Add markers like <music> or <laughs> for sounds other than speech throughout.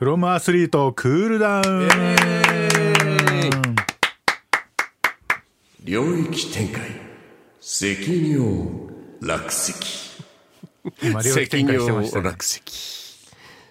フロムアスリートクールダウン、領域展開。責尿落石今領域展開してました、ね、落石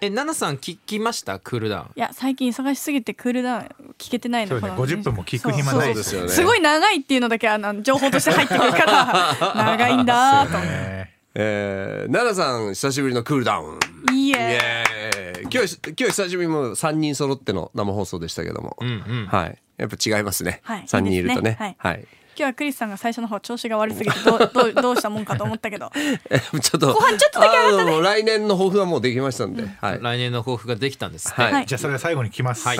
え奈々さん聞きました？クールダウンいや最近忙しすぎてクールダウン聞けてないのそうねこの50分も聞く暇ないですよね。すごい長いっていうのだけあの情報として入ってくるから <laughs> 長いんだーと思って。ねえー、奈々さん久しぶりのクールダウン。イいいえエーイ。今日今日久しぶりにもう3人揃っての生放送でしたけども、うんうん。はい。やっぱ違いますね、はい。3人いるとね。いいですね。はい、今日はクリスさんが最初の方調子が悪すぎてどうどう <laughs> どうしたもんかと思ったけど。ちょっと後半ちょっとだけ上がったあの来年の抱負はもうできましたんで、はい。来年の抱負ができたんですね、はい。はい。じゃあそれは最後に来ます、はい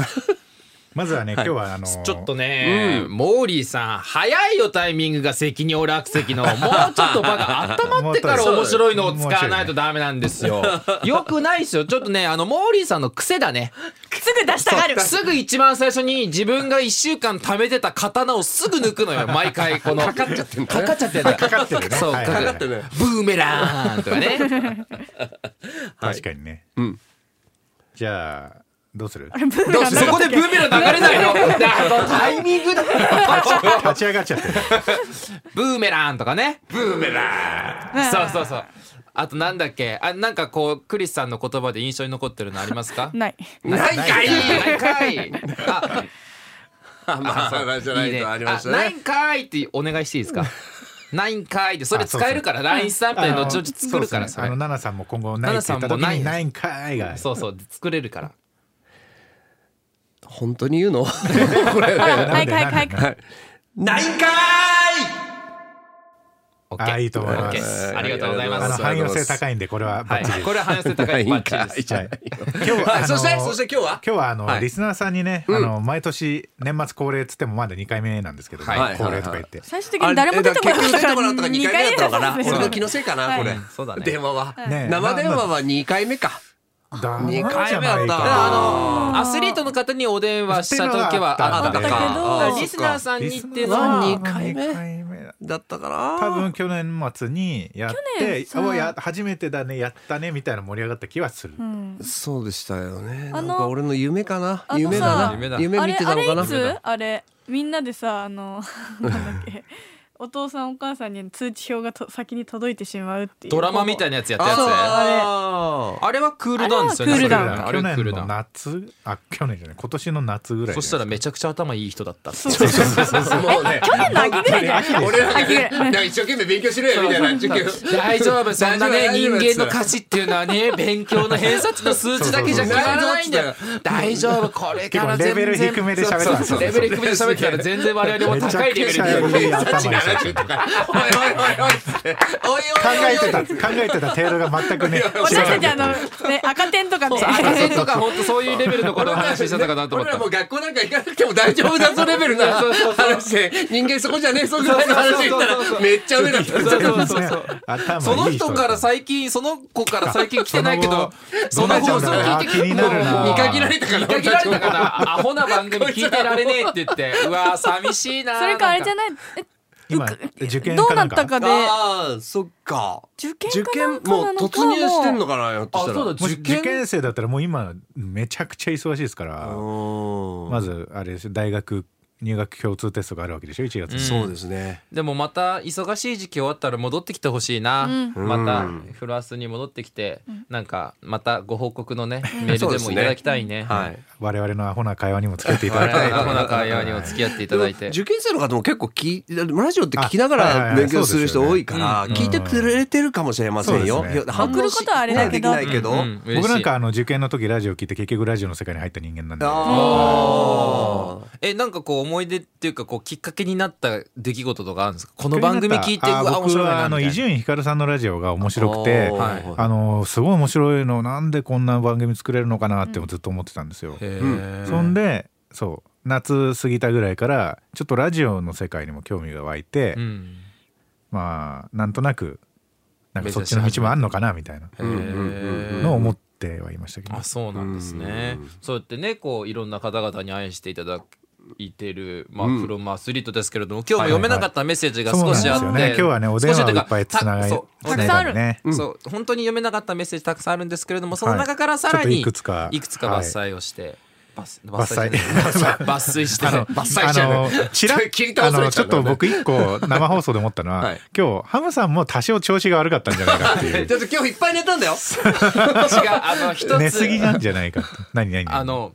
まずはね今日はあのちょっとね、モーリーさん早いよタイミングが責任落石のもうちょっと場が <laughs> 温まってから面白いのを使わないとダメなんですよ。よくないですよ。ちょっとねあのモーリーさんの癖だね。すぐ出したがる。すぐ一番最初に自分が1週間貯めてた刀をすぐ抜くのよ。<laughs> 毎回この。かかっちゃってんだかかっちゃってんだかかってるね。そうはいかかってる。ブーメランとかね。<laughs> 確かにね、んじゃあどうする？ブーメランそこでブーメラン流れないのだタイミングだ立ち上がっちゃってるブーメラン。とかねブーメラン。そうそうそう。あとなんだっけ？あなんかこうクリスさんの言葉で印象に残ってるのありますか？<laughs> ない。ないかい。ないかい。あ。まあじゃないいいねとありましたね。あないんかいってお願いしていいですか？<laughs> ないんかいって。それ使えるから LINE スタンプで後々作るからそれそうですね。あの奈々さんも今後ないって言った時奈々さんもないにないんかいが。そうそう。作れるから本当に言うの？これはいはい。はいはい。ないんかオッケーあいいと思います。ありがとうございあのます汎用性高いんでこれはバはい。ッチリです、これは汎用性高い。バッチリです。はい。今日はそして？そして今日は？今日はあの、はい。リスナーさんにね、あの毎年年末恒例っつってもまだ2回目なんですけど、ねはい。恒例とか言って、最終的に誰も出てこなかったから出てこなかったから2回目だったのかな？俺の気のせいかな、はい。これ、そうだね。電話は、ね生電話は2回目かだ二回目だった。あのアスリートの方にお電話した時はあったけどか。リスナーさんにっていうのはリスナーさんに二回目だだったかな多分去年末にやっておや初めてだねやったねみたいな盛り上がった気はする、うん。そうでしたよね。あのなんか俺の夢かな？夢だな夢だ。夢見てたのかな？あれあれいつあれみんなでさあの <laughs> なんだっけお父さんお母さんに通知表がと先に届いてしまうっていう。ドラマみたいなやつやったやつああれ。はクールダウンですよねあれはクールダウン。あれ去年のはクールダウン。夏あ去年じゃない今年の夏ぐらいそしたらめちゃくちゃ頭いい人だったって。そうそうそうーもうね。去年の秋ぐらいじゃない？俺ら秋ぐらい。なんか一生懸命勉強しろよみたいな大丈夫そんなね人夫。間の価値っていうのはね勉強の偏差値の数値だけじゃ決まらないんだよ。大丈夫これから全然。レベル低めで喋ってた。レベル低めで喋ってたら全然我々も高いレベルでめちゃくちゃいい頭に70とかおいおいおいおいって。おいおい考えてた。考えてた。程度が全くね私たちあのね赤点とかね。赤点とか本当そういうレベルのことを話してたかなと思った。俺らもう学校なんか行かなくても大丈夫だぞレベルな話。で人間そこじゃねえそぐらいの。話言ったらめっちゃ上だった。そうそうそう。そう頭いいその人から最近その子から最近来てないけどその放送聞いて気になるな見限られたかな見限られたかなアホな番組聞いてられねえって言ってうわー寂しいなそれかあれじゃないない？え今受験どうかなったかで。ああそっか。受験受かなもう突入してんのかなよっとしたら。あそうだもし受験受験生だったらもう今めちゃくちゃ忙しいですからうん。まずあれです大学入学共通テストがあるわけでしょ？1月に、そうですね。でもまた忙しい時期終わったら戻ってきてほしいな、うん。またうん。フランスに戻ってきて、なんかまたご報告のねメールでもいただきたいね。はい。我々のアホな会話にもつけていた我だきたい々のアホな会話にも付き合っていただいて。<laughs> 受験生の方も結構きラジオって聞きながら勉強する人多いから聞いてくれてるかもしれませんよ。ね。いや反応し送ることはあれだけど。ないけど僕なんかあの受験の時ラジオ聞いて結局ラジオの世界に入った人間なんで。あえなんかこう思い出っていうかこうきっかけになった出来事とかあるんですか？この番組聞いてうあわ面白い僕はあな。み伊集院光さんのラジオが面白くてあーはいあのすごい面白いのなんでこんな番組作れるのかなってずっと思ってたんですよ。そんでそう夏過ぎたぐらいからちょっとラジオの世界にも興味が湧いて、うん。まあなんとなくなんかそっちの道もあんのかなみたいな。のを思ってはいましたけど、あそうなんですね。うん。そうやってねこういろんな方々に愛していただいてる、まあ、フロムアスリートですけれども、今日も読めなかったメッセージが少しあって、そうなんですよね。今日はねお電話をいっぱいつながりそうつないだりねそう本当に読めなかったメッセージたくさんあるんですけれどもその中からさらはいにいくつか。いくつか抜粋をして、伐伐採。伐採してあの伐採じゃないあの <laughs> ちらあのちょっと僕一個生放送で思ったのは、はい。今日ハムさんも多少調子が悪かったんじゃないかっていう。<laughs> だって今日いっぱい寝たんだよ。<laughs> 違うあの一つ。寝すぎなんじゃないか何何？あの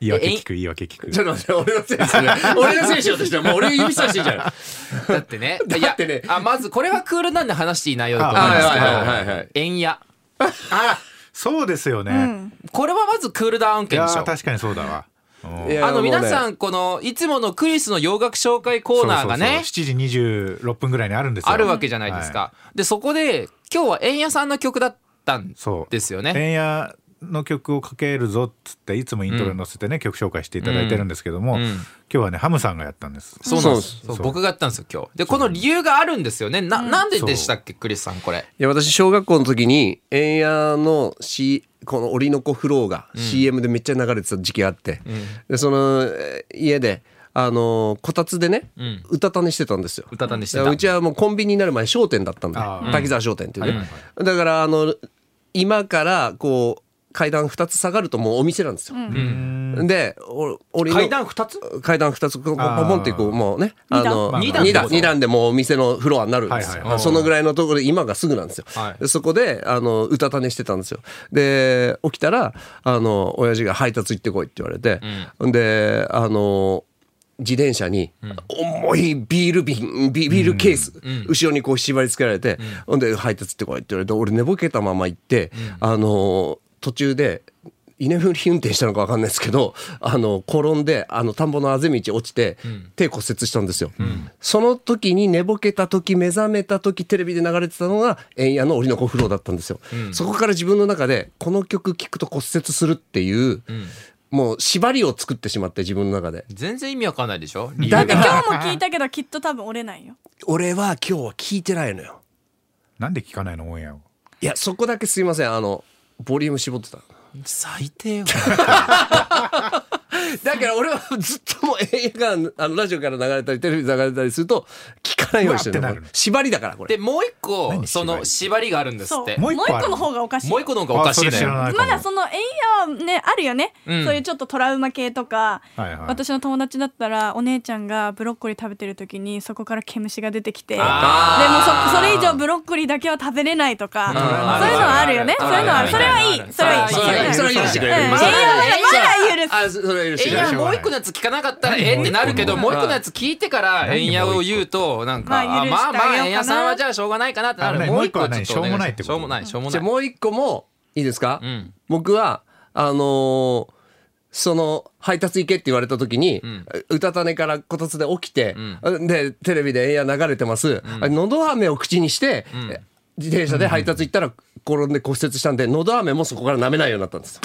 言い訳聞く言い訳聞く。ちょっと待って俺のせいですね。<laughs> 俺のせいしようとしてもう俺指さしていいじゃない <laughs> だってね。だってね。いやあまずこれはクールなんで話していい内容だと思うんですけはいはいはい円安あそうですよね、うん。これはまずクールダウンいや件でしょ。ー確かにそうだわ。あの皆さもんこのいつものクリスの洋楽紹介コーナーがねそうそうそう7時26分ぐらいにあるんですよ。あるわけじゃないですか、はでそこで今日は円谷さんの曲だったんですよね。円谷の曲をかけるぞっつっていつもイントロに載せてね、曲紹介していただいてるんですけども、うん。今日はねハムさんがやったんです。そうなんです。そうそう。僕がやったんですよ今日。でこの理由があるんですよね。な,、なんででしたっけクリスさんこれ？いや私小学校の時に円谷の、C、この「檻の子フロー」が CM でめっちゃ流れてた時期があって、でそのえー家であのーこたつでね、ん。うたた寝してたんですよ。うたた寝してた。うちはもうコンビニになる前商店だったんであー。滝沢商店っていうね、だからあの今からこう階段2つ下がるともうお店なんですよ。でお俺の階段2つ？階段2つポンポンってこう。もうねあの二段。二段。二段でも。うお店のフロアになるんですよ、はいはいそのぐらいのところで今がすぐなんですよ、はい。でそこであのうたた寝してたんですよ。で起きたらあの親父が配達行ってこいって言われて、であの自転車に重いビール瓶ビビールケース、後ろにこう縛り付けられて、ほんで配達行ってこいって言われて俺寝ぼけたまま行って、あの途中で居眠り運転したのか分かんないですけどあの転んであの田んぼのあぜ道落ちて、手骨折したんですよ、その時に寝ぼけた時目覚めた時テレビで流れてたのが円谷の檻の子風呂だったんですよ、そこから自分の中でこの曲聴くと骨折するっていう、もう縛りを作ってしまって自分の中で。全然意味わかんないでしょ？だがから今日も聞いたけどきっと多分折れないよ。俺は今日は聞いてないのよ。なんで聞かないの？オンエアを。いやそこだけすいません。あのボリューム絞ってた最低よ。<laughs> だから俺はずっともう映画あのラジオから流れたりテレビで流れたりすると聞かないようにしてるの。縛りだからこれ。でもう一個何その縛りがあるんですって。もう一もう一個の方がおかしい。もう一個の方がおかしいね。まだそのエイヤーねあるよね、うん。そういうちょっとトラウマ系とか、はいはい。私の友達だったらお姉ちゃんがブロッコリー食べてる時にそこから毛虫が出てきてでもそそれ以上ブロッコリーだけは食べれないとか、ん。そういうのはあるよね。そういうのはある。それはいい。それはいいそれは許してくれる。うんまだ許すあそれは許してくれる。やもう一個のやつ聞かなかったらええってなるけどもう一個。のやつ聞いてからえんやを言うとなんかまああまあまあ許してあげようかな。えんやさんはじゃあしょうがないかなってなる。もう一個もう一個は何ちょっとお願しょうもないってこと。しょうもないしょうもない。じゃあもう一個もいいですか、ん。僕はあのーその配達行けって言われた時に、うたた寝からこたつで起きて、でテレビでエア流れてます、のど飴を口にして、え自転車で配達行ったら転んで骨折したんでのど飴もそこから舐めないようになったんですよ。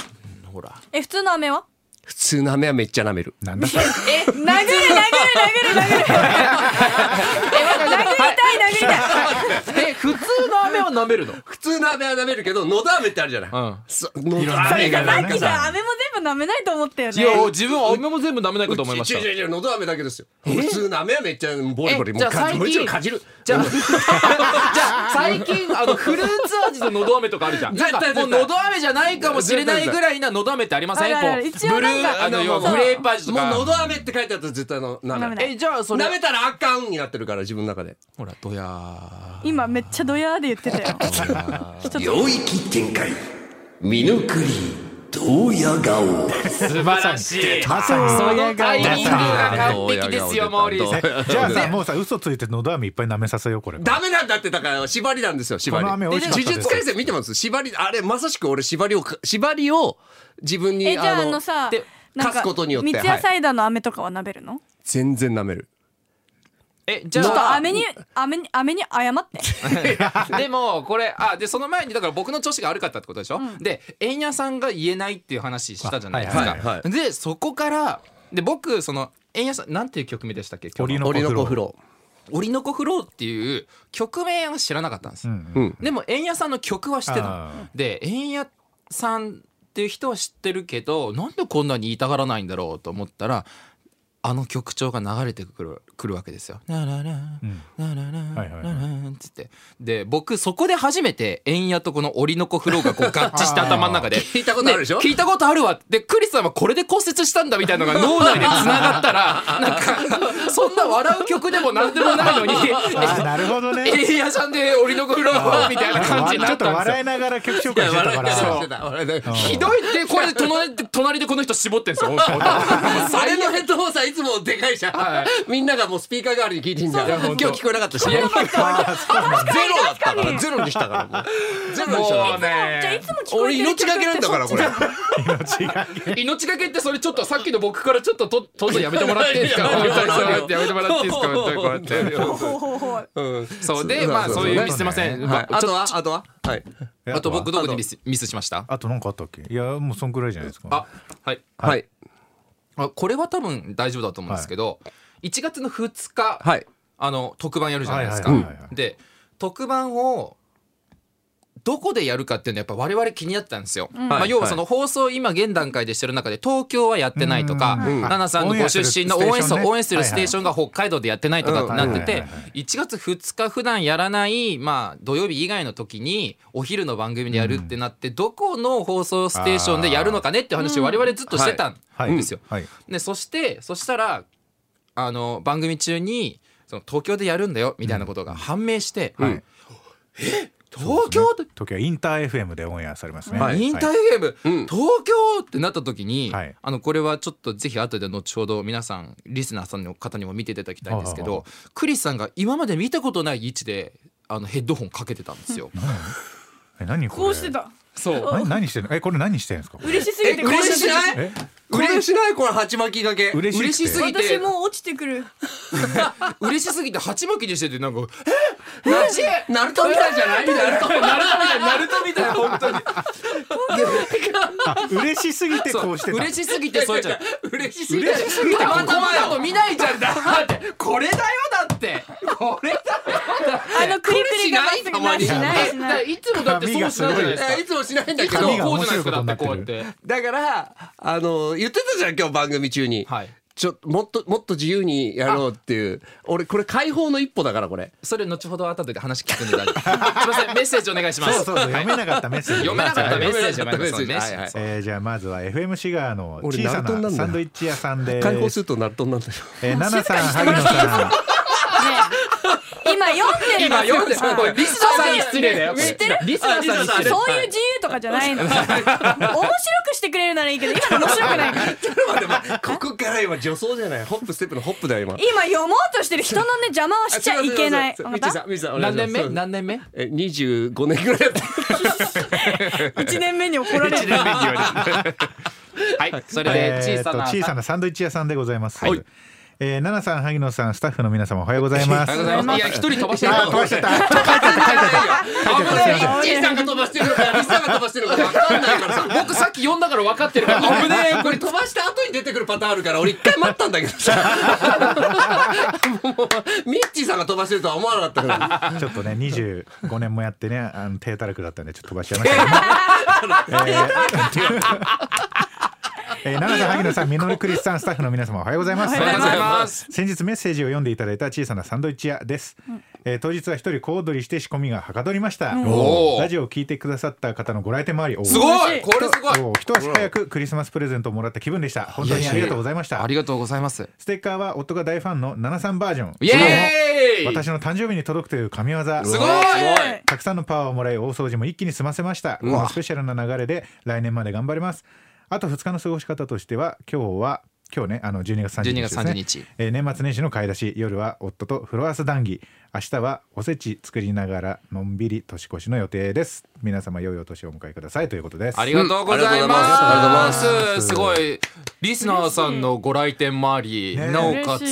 ほら。え普通の飴は？普通の飴はめっちゃ舐める。なんだそれ。殴る殴る殴る殴る殴る。殴 <laughs> いい <laughs> え普通の飴を舐めるの？普通の飴は舐めるけどのど飴ってあるじゃない、うん。飴が飴がなんかさ。飴も全部舐めないと思ったよね。いや自分は飴も全部舐めないかと思いました。違う違う違うのど飴だけですよ。普通の飴はめっちゃボリボリえ？じゃあもうか最近。もちろんかじる。じゃあ <laughs> じゃあ最近あのフルーツ味ののど飴とかあるじゃん。絶対もうのど飴じゃないかもしれないぐらいなのど飴ってありません？こう一応ブルーあのグレープ味とか。もうのど飴って書いてあったら絶対の舐めえじゃあそれ舐めたらあかんになってるから自分の中で。ほらどや今めっちゃドヤーで言ってたよ。<laughs> 領域展開。見抜くり東野顔。素晴らしい。まさにそのタイミングが完璧ですよモーリーさんえじゃあさもうさ嘘ついてのど飴いっぱい舐めさせようこれダメなんだってだから縛りなんですよ縛り。この飴美味しかったです。呪術廻戦見てます？縛りあれまさしく俺縛りを縛りを自分にえじゃああののさでなんか課すことによって。三ツ矢サイダーの飴とかは舐めるの？全然舐めるえじゃちょっとあ飴に飴に飴に謝って。<laughs> でもこれあでその前にだから僕の調子が悪かったってことでしょ、で円谷さんが言えないっていう話したじゃないですか、はいはいはい。でそこからで僕その円谷さんなんていう曲名でしたっけ？今日の。子風檻の子風呂。呂「檻の子フロー」っていう曲名は知らなかったんですよ、うん。うんでも円谷さんの曲は知ってたで円谷さんっていう人は知ってるけどなんでこんなに言いたがらないんだろうと思ったらあの曲調が流れてくるくるわけですよ。なららうんなららはいはいはい。ならつって。で僕そこで初めて円矢とこの折りの子フローがこう合致して頭の中で <laughs> 聞いたことあるでしょ？ね聞いたことあるわ。でクリスさんはこれで骨折したんだみたいなのが <laughs> 脳内でつながったらなんかそんな笑う曲でもなんでもないのに <laughs> あなるほどね。円矢さんで折りの子フロー。みたいな感じになちょったんですよ。笑いながら曲紹介してたから。ひどい。ってこれ隣で隣でこの人絞ってんですよそれのヘッドホンさいつもでかいじゃん、みんながもうスピーカー代わりに聞いてんじゃん。今日聞こえなかったし。ゼロだったから。ゼロにしたからもう。ゼロにしたから。俺命がけなんだからこれ。命がけ命がけってそれちょっとさっきの僕からちょっとととんどやめてもらっていいですか？いやめてもらっていいですか？こうやって。そう。でまあそういうミスすいません、はい。あとは？あとは？はい。えあと僕どこでミスミスしました？あと何かあったっけ？いやもうそんくらいじゃないですか。あはい。はいあこれは多分大丈夫だと思うんですけど、1月の2日、はい。あの特番やるじゃないですか、はいはいはいはい。で特番をどこでやるかっていうのはやっぱ我々気になってたんですよ、まあ、はい要はその放送今現段階でしてる中で東京はやってないとかうん。奈々さんのご出身の応援オンエアするステーションね応援するステーションが北海道でやってないとかってなっててうんはいはいはい。1月2日普段やらないまあ土曜日以外の時にお昼の番組でやるってなってどこの放送ステーションでやるのかねって話を我々ずっとしてたんはいですよ。はい。でそしてそしたらあの番組中にその東京でやるんだよみたいなことが判明して、はい。うん東京って、時はインター FM でオンエアされますね。はい。インターはい FM、うん。東京ってなった時に、はい。あのこれはちょっとぜひ後で後ほど皆さんリスナーさんの方にも見ていただきたいんですけどクリスさんが今まで見たことない位置であのヘッドホンかけてたんですよ。<laughs> え何これ？こうしてた。そう。何何してんの？えこれ何してんですか？嬉しすぎて。え嬉しない？え？嬉しない？これ鉢巻きがけ。嬉しい嬉しすぎて。私もう落ちてくる。<laughs> 嬉しすぎて鉢巻きにしててなんかマジナルトみたいじゃないナルトナルトみたいな本当に。あ嬉しすぎてこうしてた。嬉しすぎてそうじゃん嬉しすぎて嬉しすぎてたまたまだと見ないじゃんだって。これだよだって。これだよあのクリクリがまっすぐたまにしない。しえない。いつもだってそうしないじゃないですか。いつもしないんだけどこうじゃないですかだってこうやって。だからあの言ってたじゃん今日番組中に、はいちょもっともっと自由にやろうっていう。俺これ解放の一歩だからこれ。それ後ほど後で話聞くんで大丈夫。<laughs> すいません。メッセージお願いします。そうそうそう。読めなかったメッセージ。読めなかったメッセージ。メッセージ。はいはい。えーじゃあまずは FM シガーの俺小さなサンドイッチ屋さんで。解放するとナルトンなんだよ。えー、ナナさん萩野さ今読んでる今読んではい。これリスナーさんに失礼だよ。知ってる？リスナーさんに失礼。そういう自由とかじゃないの。面白くしてくれるならいいけど今の面白くない。からここから今助走じゃない？ホップステップのホップだよ今。今読もうとしてる人のね邪魔はしちゃいけない。わかったミッチーさんミッチーさんお願何年目？いします何年目？え25年ぐらいやってる1年目に怒られる。<laughs> はいそれで小さなえーと小さなサンドイッチ屋さんでございます。はいえー、ナナさん、萩野さん、スタッフの皆様おはようございます。おはようございます。いや一人飛ばしてる。飛ばしちゃった。書いちゃった、書いちゃった。書いちゃった、すいません。ミッチーさんが飛ばしてるのかリスナーが飛ばしてるのか分かんないからさ。僕さっき読んだから分かってるから。危ねえこれ飛ばした後に出てくるパターンあるから俺一回待ったんだけどさ。もうミッチーさんが飛ばしてるとは思わなかったから。ちょっとね、25年もやってね、あの低たらくだったんで、ちょっと飛ばしちゃいました。<laughs> <laughs> えーえー、ナナさん、萩野さん、ミノルクリスさん、スタッフの皆様おはようございます。おはようございます。先日メッセージを読んでいただいた小さなサンドイッチ屋です、えー当日は一人小躍りして仕込みがはかどりました、おー。ラジオを聞いてくださった方のご来店もありすごい。これすごい。一足早くクリスマスプレゼントをもらった気分でした。本当にありがとうございました。ありがとうございます。ステッカーは夫が大ファンの73バージョン。イエーイ。私の誕生日に届くという神業。すごい。たくさんのパワーをもらい大掃除も一気に済ませました。このスペシャルな流れで来年まで頑張りますあと2日の過ごし方としては今日は今日ねあの12月30日12月ですね。30日。えー年末年始の買い出し夜は夫とフロアス談義。明日はおせち作りながらのんびり年越しの予定です。皆様良いお年をお迎えください。ということです。ありがとうございうん。まありがとうございす。すごいリスナーさんのご来店もあり、ね。なおかつ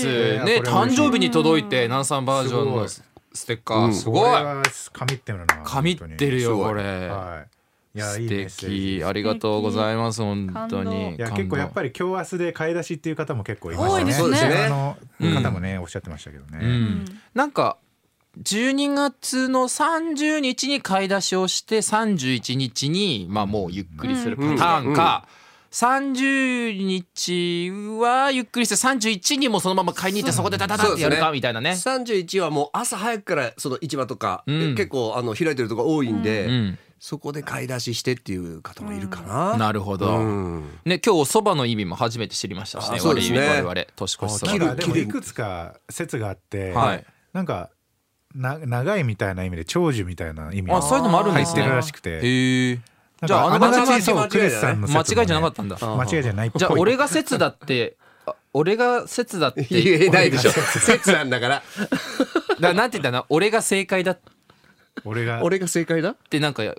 ね誕生日に届いてナンサンバージョンのすステッカー。すごい。これは神ってるな神ってるよ本当に。これ。はい素メッセージ敵。ありがとうございます本当に。いや結構やっぱり今日明日で買い出しっていう方も結構いましたね。多いですね。あの方もね、おっしゃってましたけどね。うん。なんか12月の30日に買い出しをして31日にまあもうゆっくりするパターンか、30日はゆっくりして31にもそのまま買いに行ってそこでダダダってやるかみたいなね。31はもう朝早くからその市場とか、うん。結構あの開いてるとこ多いんで、うん、そこで買い出ししてっていう方もいるかな。なるほど。うんね今日そばの意味も初めて知りましたしね。あそうですね我々年越しそば切るなんかでもいくつか説があって、はいなんかな長いみたいな意味で長寿みたいな意味あそういうのもあるんですね。入ってるらしくてへじゃああかあなながちがちそう間違い間違いじゃなかっったんだ。た間違いじゃないじゃあ俺が説だってあ俺が説だって言えないでしょ。<laughs> 説なんだから。<laughs> だからなんて言ったの俺が正解だっ俺が俺が正解だ？てなんかす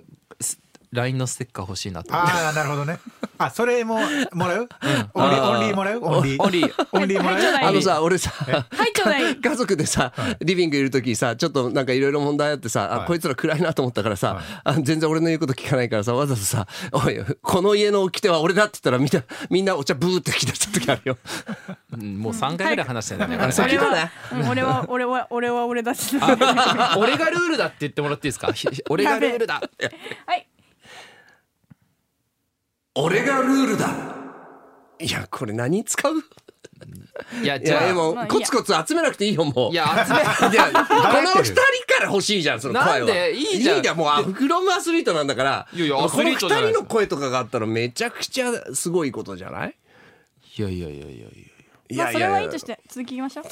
LINE のステッカー欲しいなと。思ってああなるほどね。あそれももらう、オンリーオンリーもらう？オンリー。オンリー。オンリーもらう？はい。あのさ、俺さ、家族でさ、リビングいる時さちょっとなんかいろいろ問題あってさ、はい。あこいつら暗いなと思ったからさ、はい。あ全然俺の言うこと聞かないからさわざとさ「おいこの家の掟は俺だ」って言ったらみんなみんなお茶ブーって吹き出した時あるよ。うんもう3回ぐらい話してんだよね、あれ先だね。うん俺は俺は俺は俺だしあ俺がルールだって言ってもらっていいですか？ひ俺がルールだはい俺がルールだ。いやこれ何使う？いやいやでじゃあ。もまあいいや。コツコツ集めなくていいよもう。いや集めいやこの二人から欲しいじゃんその声は。なんで？いいじゃん。いいじゃんもうあフロムアスリートなんだから。いやいやアスリートじゃないですかこの二人の声とかがあったらめちゃくちゃすごいことじゃない？いやいやいやいやいやいまあそれはいいとして続きいきましょう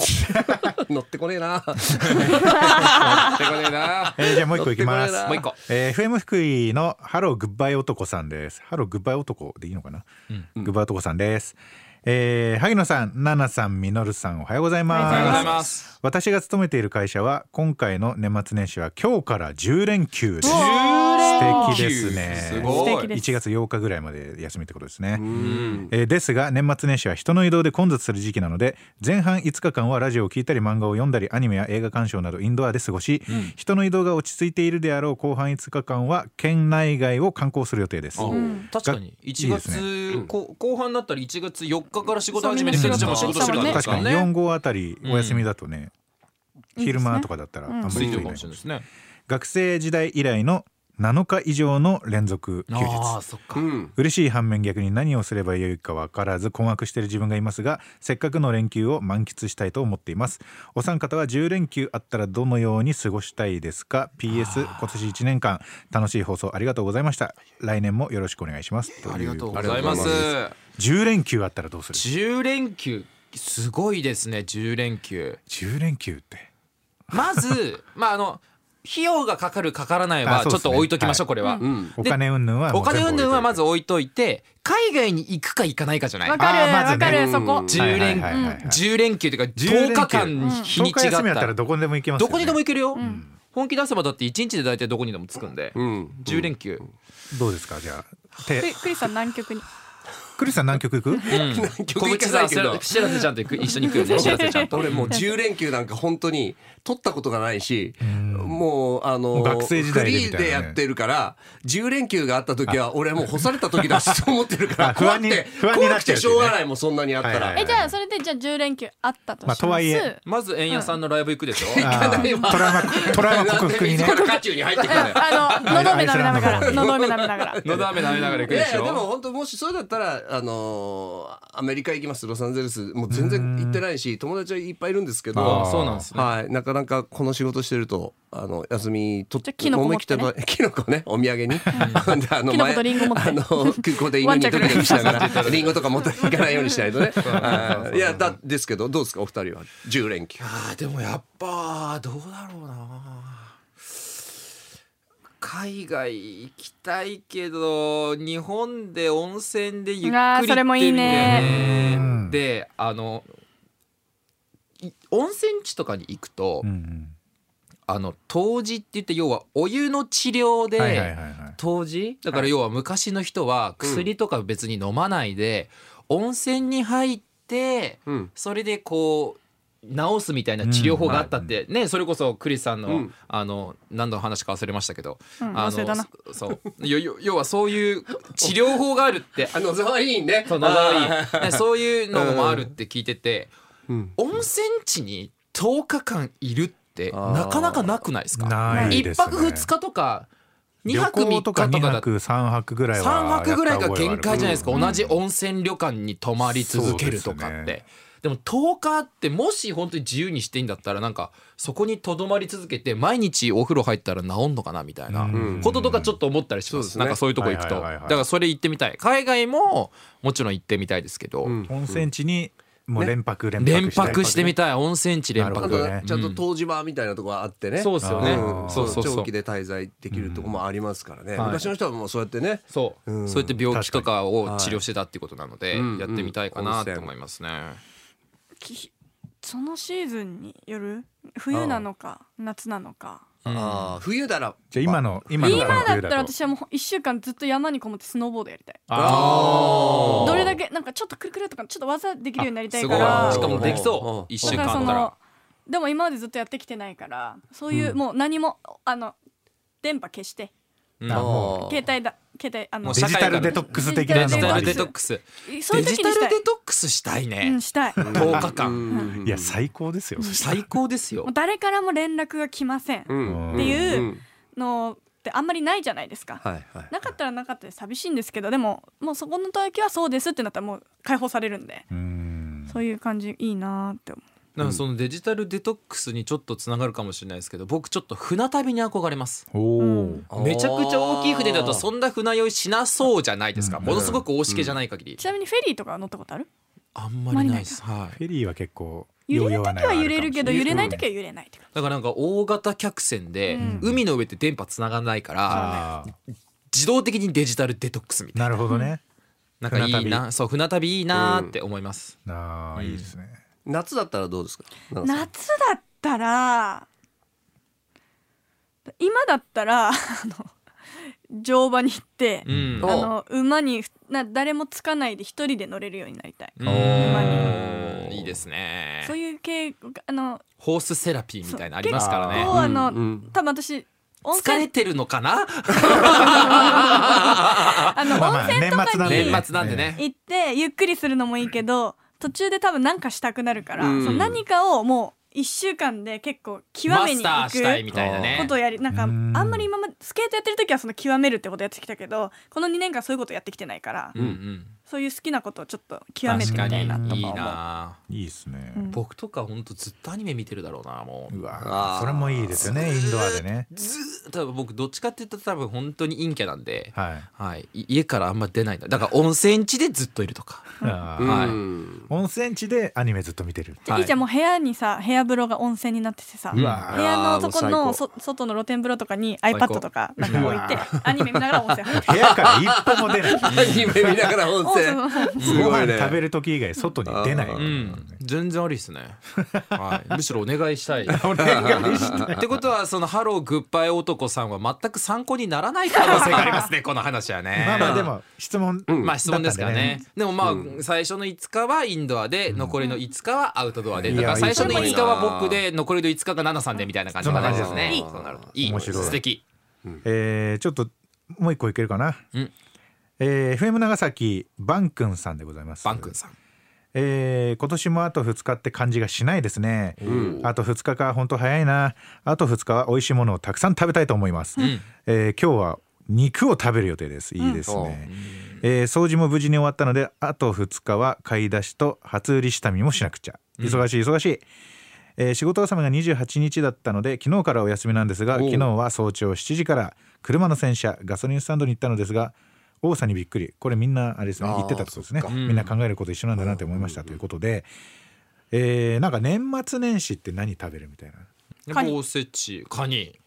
<laughs> 乗ってこねえな。<laughs> ってこねえなえーじゃあもう一個いきます乗ってこれなもう一個えー、FM 福井のハローグッバイ男さんです。ハローグッバイ男でいいのかな、グッバイ男さんです。えー、萩野さん、奈々さん、みのるさん、おはようございます。おはようございます私が勤めている会社は今回の年末年始は今日から10連休です。10素敵ですね。すごい。素敵です。1月8日ぐらいまで休みってことですね。うん。えーですが年末年始は人の移動で混雑する時期なので前半5日間はラジオを聞いたり漫画を読んだりアニメや映画鑑賞などインドアで過ごし、人の移動が落ち着いているであろう後半5日間は県内外を観光する予定です。あ確かに。1いいです月こ後半だったら1月4日から仕事始めてそうそっちも仕事する確かに。ね4号あたりお休みだとね、うん。昼間とかだったらあんまり人いないもしれないですね。学生時代以来の7日以上の連続休あ日。あそっか。うん。嬉しい反面逆に何をすればよいか分からず困惑している自分がいますがせっかくの連休を満喫したいと思っています。お三方は10連休あったらどのように過ごしたいですか？PS 今年1年間楽しい放送ありがとうございました。来年もよろしくお願いします。ありがとうごあざいます。りがとうござい10連休あったらどうする？10連休すごいですね10連休。10連休って。まずまああの費用がかかるかからないはちょっと置いときましょうはい。これは。うん。お金云々はもお金云々はまず置置いといて海外に行くか行かないかじゃない。わかるわかるそこ。うん10連はいはいはいはい。10連休というか10連10休日間日に10日ちがったあった。ららどこにでも行けますよね。どこにでも行けるよん。本気出せばだって1日で大体どこにでも着くんで。うん。10連休。どうですか？じゃあ。てクリクリスさん南極にクリスさん南極行く？<laughs> 行かないけど。口さんしらせちゃんと行く一緒に行くよね。しらせちゃんと。俺もう10連休なんか本当に取ったことがないしもうあの学生時代でみたいなね。フリーでやってるから10連休があった時は俺はもう干された時だしと思ってるから <laughs> 怖くて不安にな怖くてしょうがないもんそんなにあったら。えじゃあそれでじゃあ10連休あったとします、とはいえ。まず円谷さんのライブ行くでしょ？<laughs> トラウマトラウマ克服にね。に入ってきたのよ。あの喉飴舐めながら喉飴舐めながら。のど飴舐めながら行くいでしょ？でも本当もしそれだったらあのーアメリカ行きます。ロサンゼルス。もう全然行ってないし友達はいっぱいいるんですけあどあそうなんですね。はい、なかなかこの仕事してるとあの休みとじゃあキノコ持ってね思い切ってキノコねお土産に、<laughs> であのキノコとリンゴ持って。あの空港で犬にドキドキしながら <laughs> リンゴとか持っていかないようにしないとね <laughs> いやだですけどどうですかお二人は。10連休。あーでもやっぱどうだろうな海外行きたいけど日本で温泉でゆっくりそれもいいね。であのい温泉地とかに行くと、うんうん。あの湯治って言って要はお湯の治療で、はいはいはいはい。湯治？だから要は昔の人は薬とか別に飲まないで、温泉に入ってうん。それでこう治すみたいな治療法があったって、ねそれこそクリスさんの,、うん。あの何度の話か忘れましたけど、うん。あ忘れたな。の <laughs> そう。要はそういう治療法があるって <laughs> あのざわいいね。そう野沢いいあー。ねそういうのもあるって聞いてて、うん。温泉地に10日間いるってなかなかなくないですか？ないですね。一泊二日とか二旅泊三日行とか2とかだ泊3泊ぐらいは3泊ぐらいが限界じゃないですか、うん。同じ温泉旅館に泊まり続けるとかって、でも10日ってもし本当に自由にしていいんだったらなんかそこにとどまり続けて毎日お風呂入ったら治んのかなみたいなうん。こととかちょっと思ったりします,、そうですね。なんかそういうとこ行くと、だからそれ行ってみたい。海外ももちろん行ってみたいですけど、うん。温泉地にもう連泊連連泊してみたい温泉地連泊。ね。とちゃんと湯治場みたいなとこがあってね、そうですよね、うん。そうそうそう。長期で滞在できるとこもありますからね、はい。昔の人はもうそうやってね。そう、うん。そうやって病気とかを治療してたっていうことなので、はい。やってみたいかなって思いますね。きそのシーズンによる冬なのか夏なのか。ああ冬ならじゃあ今の今の今だったら私はもう1週間ずっと山にこもってスノーボードやりたい。あどれだけなんかちょっとくるくるとかちょっと技できるようになりたいから。しかもできそう。一週だからそ間あったら。のでも今までずっとやってきてないからそういうもう何もあの電波消して。携帯だ携帯あのデジタルデトックス的なデジタルデトックス。そうデジタルデトックスしたいね。うんしたい。も10日間。うん。いや最高ですよ。最高ですよ。う誰からも連絡が来ません。うん。っていううんのってあんまりないじゃないですか。はいはい。なかったらなかったで寂しいんですけどでももうそこの時はそうですってなったらもう解放されるんで。うん。そういう感じいいなーって思うなんかそのデジタルデトックスにちょっとつながるかもしれないですけど僕ちょっと船旅に憧れます。めちゃくちゃ大きい船だとそんな船酔いしなそうじゃないですか。ものすごく大しけじゃない限り。ちなみにフェリーとか乗ったことある？あんまりないです。はい。フェリーは結構揺れる時は揺れるけど揺れないと時は揺れないって感だからなんか大型客船でうん。海の上って電波つながらないから自動的にデジタルデトックスみたいな。なるほどね。なんかいい船なそう船旅いいなーって思います。ああいいですね夏だったらどうですか？じ夏だったら今だったら <laughs> あの乗馬に行って、うん。おあの馬にな誰もつかないで一人で乗れるようになりたい、うん。馬いいですね。そういう系あのホースセラピーみたいなのありますから結ね構あの、うんうん。多分私温泉。疲れてるのかな？<laughs> あの、まあまあ温泉とかに年末なんでね。行ってゆっくりするのもいいけど途中で多分何かしたくなるから、うん。その何かをもう1週間で結構極マめにいみくたいなね。ことをやりなんかあうん。んまり今までスケートやってる時はその極めるってことやってきたけどこの2年間そういうことやってきてないから、うんうん。そういう好きなことをちょっと極めてみ確かにたいなとか思ういいですね。うん。僕とか本当ずっとアニメ見てるだろうなもう。うわそれもいいですよねインドアでね。ずーっと僕どっちかって言ったら多分本当に陰キャなんで、はい。はい、い家からあんま出ないんだ。だから温泉地でずっといるとか。はい。温泉地でアニメずっと見てるじゃあい。いじゃんもう部屋にさ部屋風呂が温泉になっててさ。うわ部屋のとこのそ外の露天風呂とかに iPad とかなんか置いてアニメ見ながら温泉。入って部屋から一歩も出ない。<laughs> アニメ見ながら温泉。すごごいね飯食べる時以外外に出ない。うん全然ありですね、<laughs> はい、むしろお願いしたい。<laughs> お願いしたい。ってことはそのハローグッバイ男さんは全く参考にならない可能性がありますね。<laughs> この話はね。まあまあでも質問まあ質問ですからね。でもまあ、う最初の5日はインドアで、残りの5日はアウトドアで、うんだから最初の5いやいい日は僕で、残りの5日がナナさんでみたいな感じの感じですね。いい。面白い。素敵。えーちょっともう一個いけるかな、うん。えー FM 長崎バン君さんでございます。バン君さん。えー今年もあと2日って感じがしないですね、ん。あと2日か本当早いな。あと2日は美味しいものをたくさん食べたいと思います、ん。えー今日は肉を食べる予定です。いいですね、えー掃除も無事に終わったのであと2日は買い出しと初売り下見もしなくちゃ。忙しい忙しい、えー仕事納めが28日だったので昨日からお休みなんですが昨日は早朝7時から車の洗車ガソリンスタンドに行ったのですが多さにびっくり。これみんなあれですね。言ってたってことですね。みんな考えること一緒なんだなって思いましたということで、えーなんか年末年始って何食べるみたいな？カニ。おせち、カニ。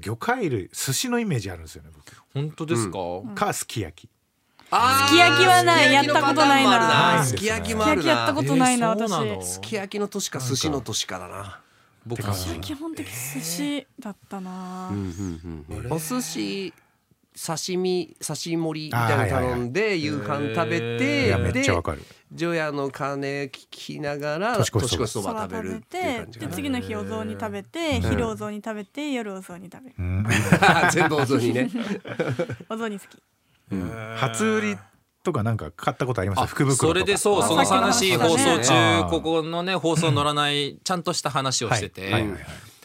魚介類寿司のイメージあるんですよね僕。本当ですか？かすき焼き。あーすき焼きはない。すき焼きのやったことな。いな。すき焼きもすきあるな。焼きやったことないな私。すき焼きの年か寿司の年かだな。僕てか。基本的寿司だったな。お寿司刺身刺し盛りみたいなの頼んで夕飯食べいていやめっちゃわでかる。除夜の鐘聞きながら年越しそば食べるっていう感じで次の日お雑煮食べて昼お雑煮食べて夜お雑煮食べる。うん。全部お雑煮ね。<laughs> お雑煮好き。初売りとかなんか買ったことあります？福袋とか。それでそうその話放送中ここのね放送乗らないちゃんとした話をしてて、はいはいはいはい。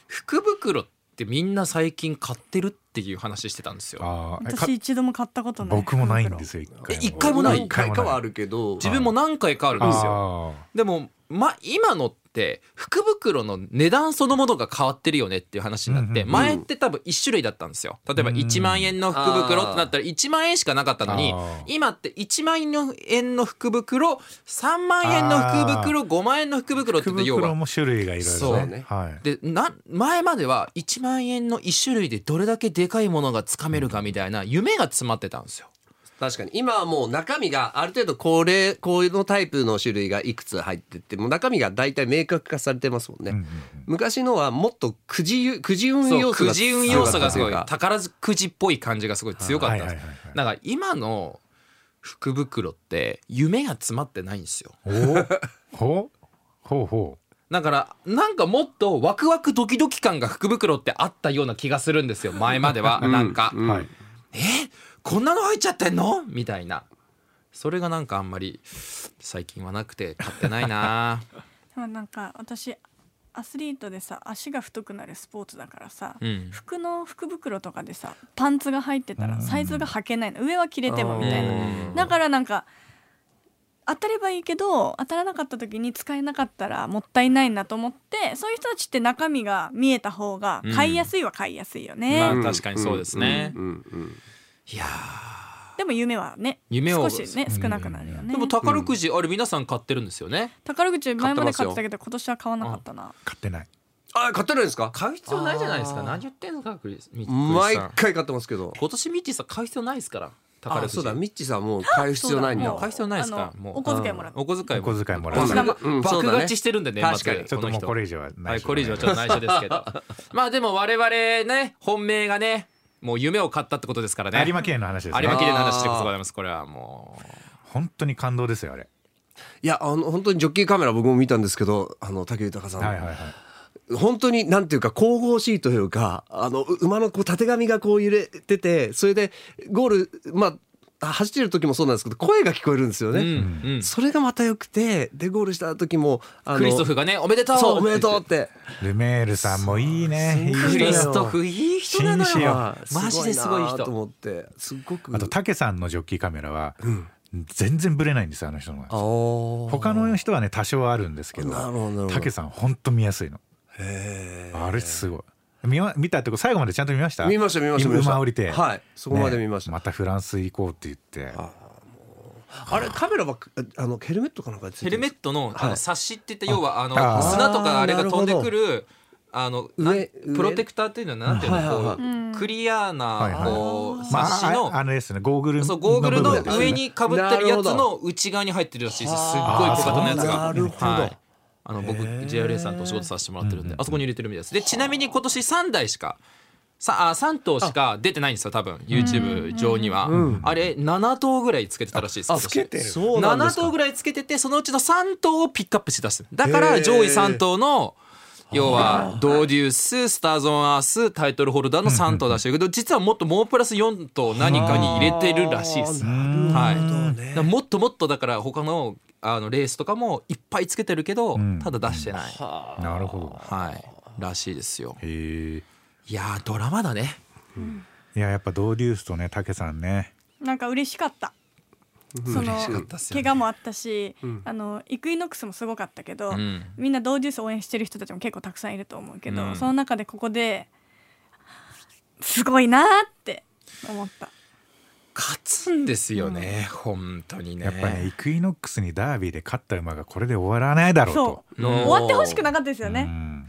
福袋ってみんな最近買ってるっていう話してたんですよ。私一度も買ったことない。僕もないんですよ一回も。ない。何回かはあるけど自分も何回かあるんですよ。あでも、ま、今のって福袋の値段そのものが変わってるよねっていう話になって、前って多分1種類だったんですよ。例えばうん1万円の福袋ってなったら1万円しかなかったのに今って1万円の福袋3万円の福袋5万円の福袋って福言って要は。袋も種類がいろいろでな前までは1万円の1種類でどれだけでかいものがつかめるかみたいな夢が詰まってたんですよ。確かに。今はもう中身がある程度これこういうのタイプの種類がいくつ入ってってもう中身が大体明確化されてますもんね、うんうん昔のはもっとくじくじ運そう要素がくじ運要素がすごい宝くじっぽい感じがすごい強かったんです。だから今の福袋って夢が詰まってないんですよ。おほう。ほうほだからなんかもっとワクワクドキドキ感が福袋ってあったような気がするんですよ。前までは <laughs> なんか、うはい。え？こんなの入っちゃってんの？みたいな。それがなんかあんまり最近はなくて買ってないな。<laughs> でもなんか私アスリートでさ足が太くなるスポーツだからさ、うん。服の福袋とかでさパンツが入ってたらサイズが履けないの。上は着れてもみたいな。うん。だからなんか当たればいいけど当たらなかった時に使えなかったらもったいないなと思ってそういう人たちって中身が見えた方が買いやすいは買いやすいよね、まあ確かにそうですね。うん。うん。うん。いやでも夢はね夢を少しね少なくなるよね。ーでも宝くじあれ皆さん買ってるんですよね。宝くじ前まで買買ってたけど今年は買わなかったな。買ってない。あ買ってないんですか？買う必要ないじゃないですか。何言ってんのかクリスミッチ毎さん。回買ってますけど。今年ミッチーさん買う必要ないですから宝くじ。あそうだ。ミッチーさんもう買う必要ないんだ。買う必要ないですか？あのもう。お小遣いもらって。お小遣いお小遣いもらう爆そうだね。勝ちしてるんで年末確かに。ちょっともうこれ以上上はないはいこれ以上はちょっと内緒ですけど。<laughs> まあでも我々ね本命がねもう夢を買ったってことですからね。有馬記念の話ですね。有馬記念の話でございます。これはもう。本当に感動ですよあれ。いやあの本当にジョッキーカメラ僕も見たんですけどあの武豊さん、はいはいはい本当になんていうか神々しいというかあのう馬のこうたてがみがこう揺れててそれでゴールまあ走ってる時もそうなんですけど声が聞こえるんですよね、うんうん。それがまた良くてでゴールした時もあのクリストフがねおめでとう。そうおめでとうって。ルメールさんもいいね。クリストフいい人なのよ。マジですごいなと人思ってすごく。あと竹さんのジョッキーカメラは全然ブレないんですよあの人の他の人はね多少あるんですけどなるほどなるほど。竹さん本当見やすいのあれすごい。見ま見たってこと最後までちゃんと見ました？見ました見ました見ました。馬降りて。はいそこまで見ました。ねまたフランス行こうって言って。あれカメラはあのヘルメットかなんかついてるヘルメットのあはい。のサッシって言って要はあのあ砂とかあれが飛んでくるあのプロテクターっていうのはなんていうはいはいはい。のこうクリアはいなはい。こうサまあッシのああのですね。ゴーグルそうゴーグルの上にかぶってるやつの内側に入ってるらしいです。すっごい小型のやつが。なるほど。はいあの僕 JRA さんとお仕事させてもらってるんであそこに入れてるみたいです。でちなみに今年3台しかさあ3頭しか出てないんですよ多分。YouTube 上には、あれ7頭ぐらいつけてたらしいです今年。つけてる？7そうなんですか。頭ぐらいつけててそのうちの3頭をピックアップして出す。だから上位3頭の要はドーデューススターズ・オン・アースタイトルホルダーの3頭出してる。けど実はもっともうプラス4頭何かに入れてるらしいです。はい、もっともっとだから他のあのレースとかもいっぱいつけてるけど、ん。ただ出してない、なるほど。はい、らしいですよ。へえいやードラマだね。いややっぱドーデュースとね竹さんね。なんか嬉しかった。その怪我もあったし、あのイクイノックスもすごかったけど、うん。みんなドーデュース応援してる人たちも結構たくさんいると思うけど、うん。その中でここですごいなーって思った。勝つんですよね、本当にね。やっぱねイクイノックスにダービーで勝った馬がこれで終わらないだろうと。そう、終わってほしくなかったですようね。ん。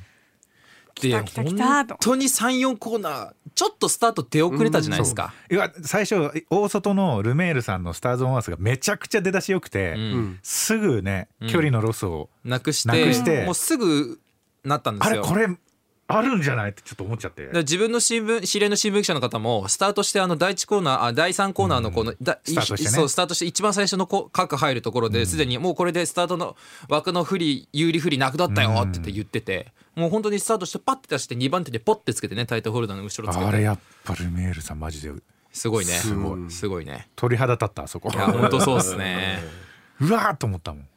で来た来た来たと。本当に34コーナーちょっとスタート出遅れたじゃないですか。いや最初大外のルメールさんのスターズ・オン・アースがめちゃくちゃ出だしよくて、うん。すぐねうん。距離のロスを、なくしてなくして。もうすぐなったんですよ。あれこれあるんじゃない？ってちょっと思っちゃって。で自分の新聞知り合いの新聞記者の方もスタートしてあの第1コーナーあ第3コーナーのこの、だスタートしてね。そうスタートして一番最初のこ角入るところですでにもうこれでスタートの枠の不利有利不利なくなったよって言っててて、もう本当にスタートしてパッて出して2番手でポッてつけてねタイトルホルダーの後ろつけて。あれやっぱルメールさんマジですごいね。すごい。すごいね。鳥肌立ったあそこ。いや本当そうですね。<laughs> うわーっと思ったもん。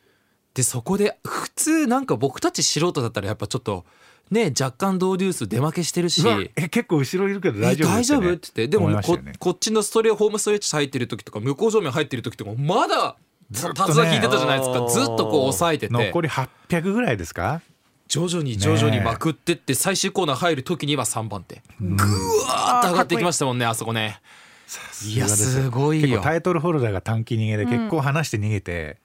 でそこで普通なんか僕たち素人だったらやっぱちょっとね若干ドーデュース出負けしてるし。え結構後ろいるけどえ大丈夫大丈夫？って言って。でもね。こっちのストレホームストレッチ入ってる時とか向こう正面入ってる時とかまだずっとね達田聞いてたじゃないですか。ずっとこう抑えてて。残り800ぐらいですか？徐々に徐々にまくってって最終コーナー入る時には3番手。ぐわーって上がってきましたもんねあそこね。いやすごいよ。結構タイトルホルダーが短期逃げで結構離して逃げて、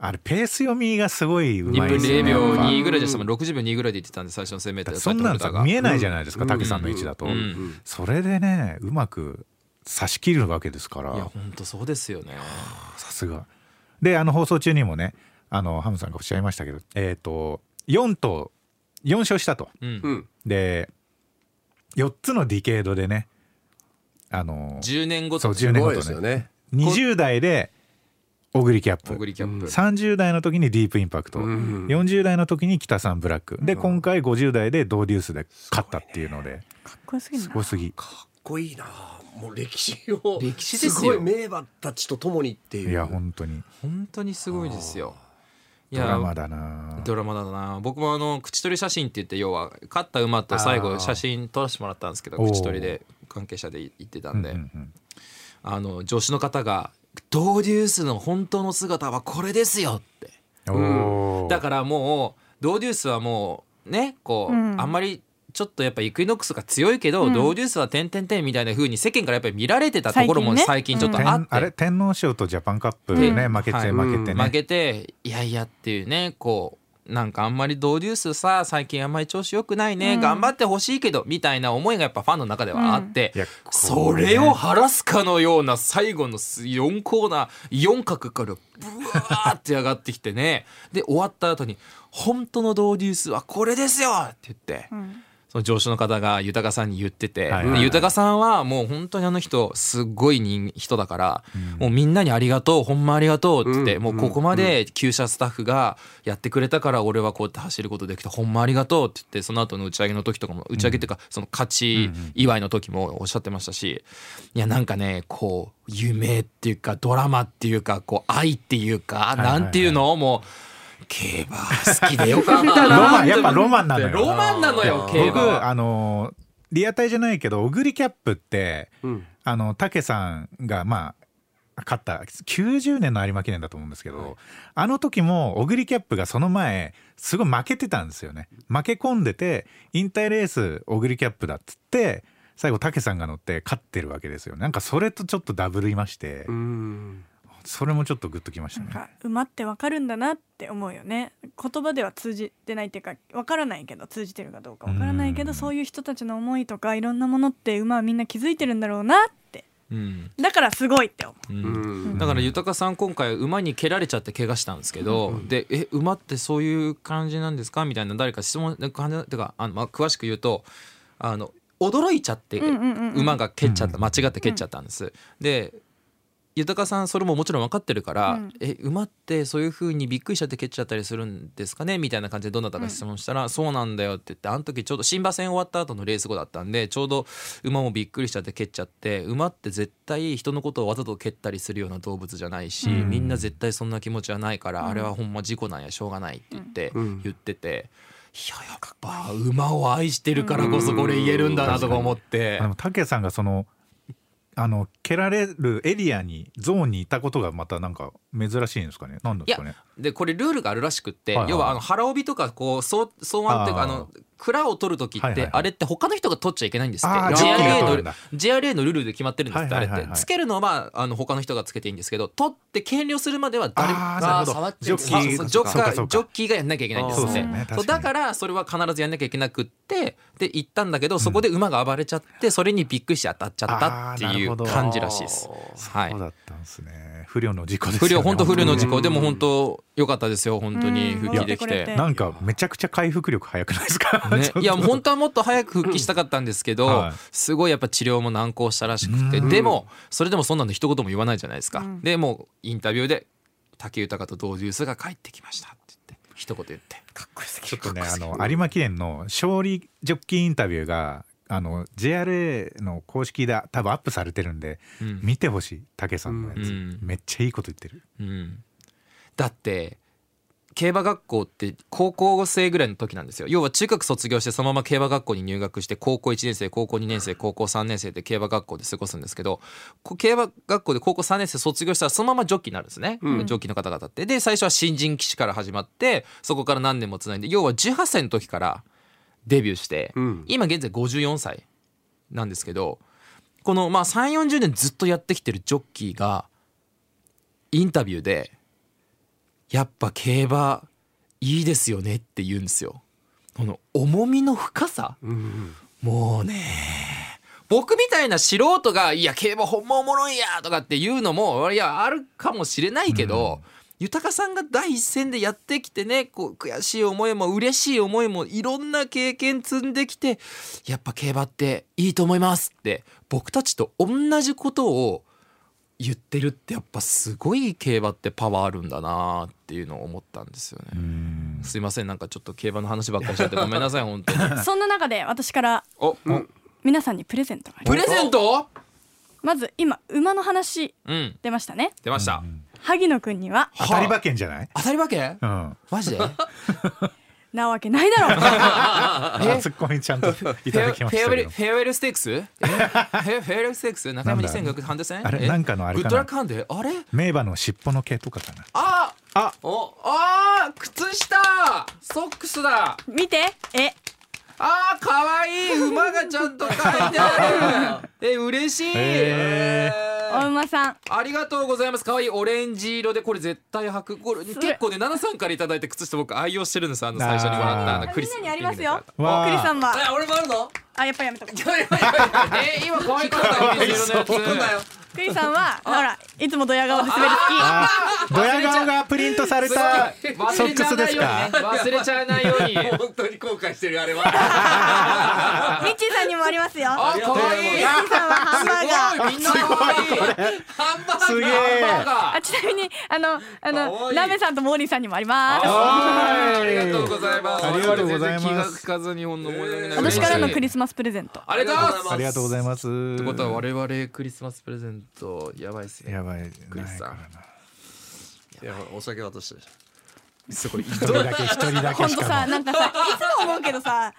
あれペース読みがすごいう2分0まいですよね秒やっぱ2ぐらいでしたもん60秒2ぐらいで言ってたんで最初の 1000m そんなのさ見えないじゃないですかうん。武さんの位置だと、うん。それでねうまく差し切るわけですから。いや本当そうですよね。さすが。であの放送中にもねあのハムさんがおっしゃいましたけどえっ、と4と4勝したと。うん。うん。で4つのディケードでねあの10年後そうと10年後とすごいですよね。ね20代でオグリキャッオグプリキャップ。30代の時にディープインパクト、うん。40代の時に北さんブラック。で今回50代でドーデュースで勝ったっていうので。かっこよすぎすごすぎ。かっこいいな。もう歴史を歴史ですよ。ごい名馬たちと共にっていう。いや本当に。本当にすごいですよ。いドラマだな。ドラマだな。僕もあの口取り写真って言って要は勝った馬と最後写真撮らせてもらったんですけど口取りで関係者で行ってたんで、うんうんうん。あの助手の方が「ドーデュースの本当の姿はこれですよ」って。おー。だからもうドーデュースはもうねこう、うん。あんまりちょっとやっぱイクイノックスが強いけど、うん。ドーデュースは点々点みたいな風に世間からやっぱり見られてたところも最最近ちょっとあって、天あれ天皇賞とジャパンカップね、うん。負けて、はい。負けてね、負けていやいやっていうねこうなんかあんまりドーデュースさ最近あんまり調子良くないね、うん頑張ってほしいけどみたいな思いがやっぱファンの中ではあって、いやそれを晴らすかのような最後の4コーナー4角からブワーって上がってきてねで終わった後に「本当のドーデュースはこれですよ!」って言って。うんその上司の方が豊さんに言ってて、はいで豊さんはもう本当にあの人すっごい人人だから、もうみんなにありがとうほんまありがとうって言って、うんもうここまで厩舎スタッフがやってくれたから俺はこうやって走ることできたほんまありがとうって言ってその後の打ち上げの時とかも打ち上げっていうかその勝ち祝いの時もおっしゃってましたしいやなんかねこう夢っていうかドラマっていうかこう愛っていうかなんていうのをもう競馬好きでよかったロなマンやっぱロマンなのよ。ロマンなのよ競馬。僕はあのリアタイじゃないけどオグリキャップってうん。あの武さんがまあ勝った90年の有馬記念だと思うんですけど、あの時もオグリキャップがその前すごい負けてたんですよね。負け込んでて引退レースオグリキャップだっつって最後武さんが乗って勝ってるわけですよなんかそれとちょっとダブルいまして、うんそれもちょっとグッときましたね。馬ってわかるんだなって思うよね。言葉では通じてないっていうかわからないけど通じてるかどうかわからないけうん。どそういう人たちの思いとかいろんなものって馬はみんな気づいてるんだろうなって。うん。だからすごいって思う。うん。うん。だから豊さん今回馬に蹴られちゃって怪我したんですけど、で「え馬ってそういう感じなんですか?」みたいな誰か質問感じてかあの、まあ、詳しく言うとあの驚いちゃってうんうんうんうん。馬が蹴っちゃったうん。間違って蹴っちゃったんです。で豊さんそれももちろん分かってるから「うん。え馬ってそういう風にびっくりしちゃって蹴っちゃったりするんですかね?」みたいな感じでどなたか質問したら「そうなんだよ」って言ってあの時ちょうど新馬戦終わった後のレース後だったんでちょうど馬もびっくりしちゃって蹴っちゃって馬って絶対人のことをわざと蹴ったりするような動物じゃないし、うん。みんな絶対そんな気持ちはないから、あれはほんま事故なんやしょうがないって言って、うん。言ってて。いややっぱ馬を愛してるからこそこれ言えるんだなとか思って。あでも武さんがそのあの蹴られるエリアにゾーンにいたことがまたなんか珍しいんですかね？なんですかね？でこれルールがあるらしくって、はいはい要はあの腹帯とかこうそう草案っていうかあの蔵を取る時って、あれって他の人が取っちゃいけないんですって。JRA のルールで決まってるんですって、あれって。つけるのはまああの他の人がつけていいんですけど取って計量するまでは誰もあーなるほど。触っちゃジョッキーがやんなきゃいけないんですって。そうだからそれは必ずやんなきゃいけなくってで行ったんだけどそこで馬が暴れちゃってそれにびっくりして当たっちゃったっていう感じらしいです。はい。そうだったんですね不良の事故ですよね。不良本当不良の事本故。でも本当良かったですよ本当に。うん。復帰できて。なんかめちゃくちゃ回復力早くないですか、ね。<laughs> いや本当はもっと早く復帰したかったんですけど、はい。すごいやっぱ治療も難航したらしくて。うん。でもそれでもそんなの一言も言わないじゃないですか、うん。でもうインタビューで武豊とドーデュースが帰ってきましたって言って一言言って。ちょっとねあの有馬記念の勝利ジョッキーインタビューがあの JRA の公式で多分アップされてるんで、うん。見てほしい武さんのやつ、うん。めっちゃいいこと言ってる。うん、だって競馬学校って高校生ぐらいの時なんですよ。要は中学卒業してそのまま競馬学校に入学して高校1年生高校2年生高校3年生で競馬学校で過ごすんですけどこ競馬学校で高校3年生卒業したらそのままジョッキーになるんですね、ジョッキーの方々って。で最初は新人騎手から始まってそこから何年もつないで要は18歳の時からデビューして、ん。今現在54歳なんですけどこのまあ3 4 0年ずっとやってきてるジョッキーがインタビューでやっぱ競馬いいですよねって言うんですよ。この重みの深さ、もうね僕みたいな素人が「いや競馬ほんまおもろいや」とかっていうのもいやあるかもしれないけど、豊さんが第一線でやってきてねこう悔しい思いも嬉しい思いもいろんな経験積んできてやっぱ競馬っていいと思いますって僕たちと同じことを言ってるってやっぱすごい競馬ってパワーあるんだなっていうのを思ったんですよね。すいませんなんかちょっと競馬の話ばっかりしちゃってごめんなさい <laughs> 本当に。そんな中で私からお、皆さんにプレゼントがありますプレゼント？まず今馬の話うん出ましたね出ました。萩野くんには当たり馬券じゃない、当たり馬券？うん、マジで？<laughs> なわけないだろ。<laughs> うツッコミちゃんといフただェアフェアウェルきましたけど。フェアウェルステークス？え？フェアフェアウェルステークス？中山なんだ？2500ハンデ戦？あれえ？なんかのあれかな？グッドラックハンデ？あれ？名馬の尻尾の毛とかかな。あ！あ。おあー靴下！ソックスだ！見て。え？あーかわい。い馬がちゃんと書いてある。<laughs> え嬉しい、へお馬さん。ありがとうございます。かわい。いオレンジ色でこれ絶対履く。これ結構ね奈々さんからいただいて靴下僕愛用してるんです。あの最初にもらったあのクリス。みんなにありますよ。わあ。クリさんはえ俺もあるの？あやっぱやめとこう。え今可愛かったオレンジ色のやつクリさんは <laughs> ほらいつもドヤ顔で滑るあドヤ顔がプリントされたソックスですか？忘れちゃわないように。<laughs> 本当に後悔してるあれは。好 <laughs> きミッチーさんにもありますよ。ミッチーさんはハンバーガー。すごい。みんな可愛いハンバーガー。すげえハンバーガー。あちなみにあのあかのラメさんとモーリーさんにもあります。ありがとうございます。ありがとうございます。我々全然気がつかずにほんの申し訳ない。私からのクリス。スマスプレゼント。ありがとうございます。ありがとうございます。ってことは我々クリスマスプレゼントやばいですね。やばい。クリスさん。いやお酒渡してすごい。一人だけ一人だけしかもなんかさいつも思うけどさ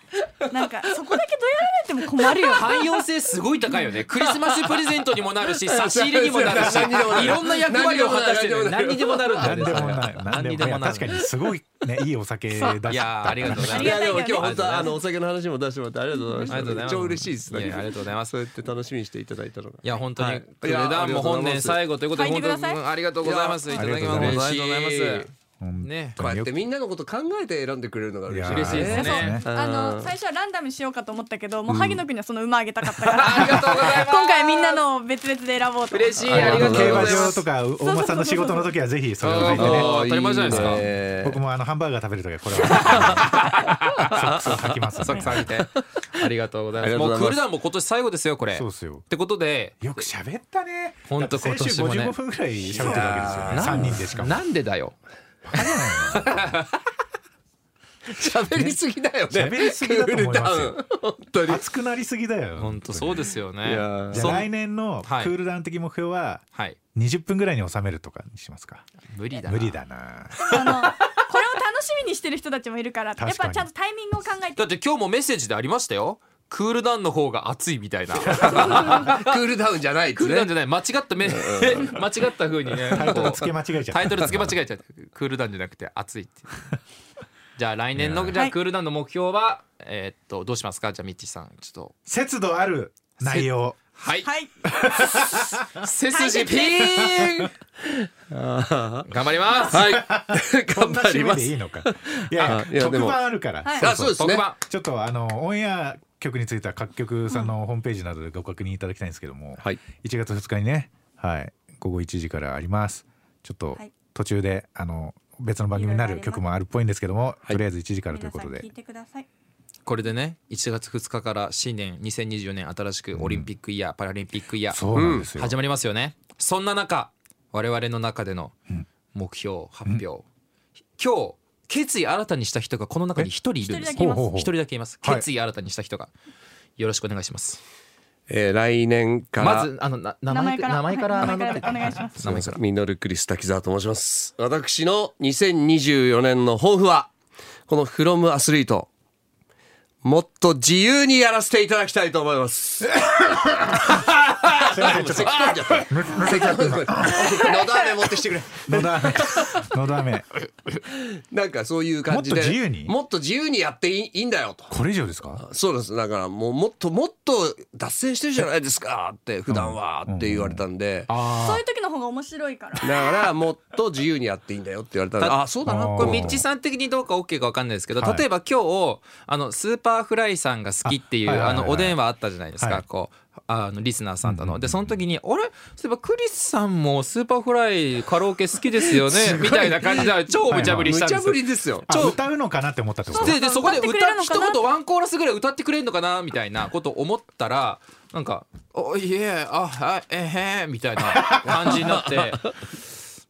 なんかそこだけどやられても困るよ。汎用性すごい高いよね。クリスマスプレゼントにもなるし、<laughs> 差し入れにもなるし、いろんな役割を果たしてる。何にでもなるんだよね。何でもない何何でにでもなる。もいや確かにすごいねいいお酒出しいやーありがとうございます。今日本当あのお酒の話も出してもらってありがとうございましたありがとうございます。超嬉しいですねありがとうございますそうやって楽しみにしていただいたのが。いや本当に、はい。クレダンも本年最後ということで本当ありがとうございます。いただきます。ありがとうございますね。こうやってみんなのこと考えて選んでくれるのが嬉しいですね。ね。あの最初はランダムにしようかと思ったけどもう萩野くんにはその馬あげたかったから。ありがとうございます。今回みんなのを別々で選ぼうと嬉しい。ありがとうござ競馬います。場とか大間さんの仕事の時はぜひそれを書いてね。当たり前じゃないですか。か僕もあのハンバーガー食べる時はこれは。<laughs> ソックスを履きますサクさん見て。ありがとうございます。ありがとうございます。もうクールダウンも今年最後ですよこれ。っそうっすよ。てことで。よく喋ったね。ほんとだって先週今年もね。55分ぐらい喋ってたわけですよね。な3人でしかも。なんでだよ。喋りすぎだよね。喋りすぎだと思いますよ。本当に。熱くなりすぎだよ。本当そうですよね。来年のクはい。ールダウン的目標ははい。20分ぐらいに収めるとかにしますか？無理だな。無理だな。あのこれを楽しみにしてる人たちもいるからやっぱちゃんとタイミングを考えて。だって今日もメッセージでありましたよ。クールダウンの方が熱いみたいな。<laughs> クールダウンじゃないですね。クールダウンじゃない。間違っため <laughs> 間違った風にね。タイトル付け間違えちゃった。タイトル付け間違えちゃった。クールダウンじゃなくて熱いっていう。じゃあ来年のじゃあはい。クールダウンの目標はえーっとどうしますか？じゃあミッチーさん。ちょっと。節度ある内容。はい。はい。背筋ピーン。頑張ります。はい。頑張りますでいいのか。いや特あいやでも番あるから。はい。あそうですね。特番。ちょっとあのオンエア曲については各局さんのホームページなどでご確認いただきたいんですけども、はい。1月2日にね、はい、午後1時からあります。ちょっとはい。途中であの別の番組になる曲もあるっぽいんですけども、い。とりあえず1時からということで。皆さん聞いてください。これでね1月2日から新年2024年新しくオリンピックイヤー、パラリンピックイヤーそうなんですよ、始まりますよね。そんな中我々の中での目標発表、今日決意新たにした人がこの中に一人いるんです。一人だけいます。ほうほうほう。一人だけいます。はい。決意新たにした人が、よろしくお願いします。えー来年から。まずあのな名前か名前から名前から。名前から。お願いします。名前から。ミノルクリス滝沢と申します。私の2024年の抱負はこのフロムアスリートもっと自由にやらせていただきたいと思います。のど飴持ってきてくれ。とのど飴のど飴なんかそういう感じで。もっと自由に？もっと自由にやっていいんだよと。これ以上ですか？そうです。だからもうもっともっと脱線してるじゃないですかって普段はって言われたんで。そういう時の方が面白いからだからもっと自由にやっていいんだよって言われたんで。あ、そうだな。これミッチさん的にどうか OK か分かんないですけど、はい例えば今日あのスーパーフライさんが好きっていうあのお電話あったじゃないですか、はい。こうあのリスナーさんとの、でその時に「あれ？そういえばクリスさんもスーパーフライカラオケ好きですよね」みたいな感じで超無茶ぶりしたんですよ。無茶ぶりですよ。あ歌うのかなって思ったってこと？ででそこで歌一言ワンコーラスぐらい歌ってくれるのかなみたいなこと思ったらなんか「おいえあはいえへん」みたいな感じになって。<laughs>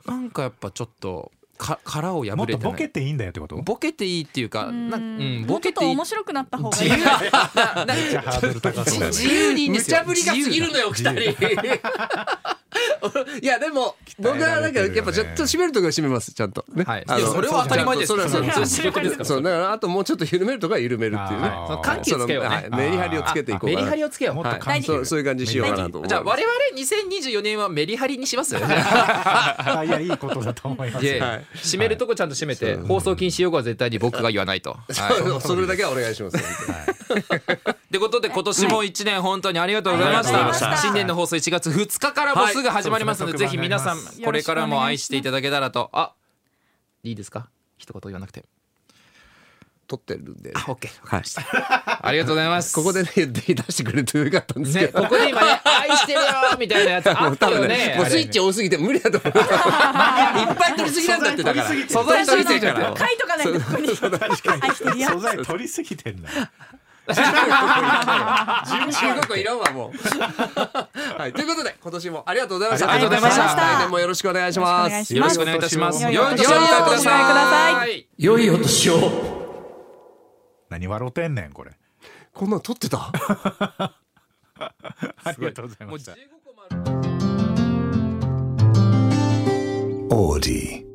なんかやっぱちょっとか殻を破れてない。とボケていいんだよってこと？ボケていいっていうかなうんボもうちょっとケて面白くなった方がいい。自由。<laughs> なななめっちゃハードル高そうだよね。自由にいいんですよ。無茶ぶりが過ぎるのよ二人。<laughs> いやでも僕はなんかやっぱちょっと締めるとこは締めますちゃんと。ね。はい。それは当たり前ですそれはそう。それは仕事ですからそうだからあともうちょっと緩めるとこは緩めるっていうね。緩急つけようメリハリをつけていこうメリハリをつけよう。はいもっと緩急そうそういう感じにしようかなと。じゃあ我々2024年はメリハリにします？あいやいいことだと思います。締めるとこちゃんと締めて放送禁止用語は絶対に僕が言わないと。はい。それだけはお願いします。ってことで今年も1年本当にありがとうございました,、新年の放送1月2日からもうすぐ始まりますので、はいぜひ皆さんこれからも愛していただけたらと。あいいですか？一言言わなくて。撮ってるんで。あ OK はい。ありがとうございます。ここでね出してくれるとよかったんですけね、どここで今ね「愛してるよ」みたいなやつあもう多分ったよねねもうスイッチ多すぎて無理だと思う。いっぱい取りすぎなんだってだから。素材取りすぎてるから。書いとかないとここに愛してるよ。素材取りすぎてんだ15個いらんわもう。はいということで今年もありがとうございました。ありがとうございました。来年もよろしくお願いします。よろしくお願いしよろしくお願いいたします。良いお年をお迎えください。良いお年を。何笑うてんねんこれ。こんなん撮ってた？<laughs> ありがとうございました。15個もある。Audi.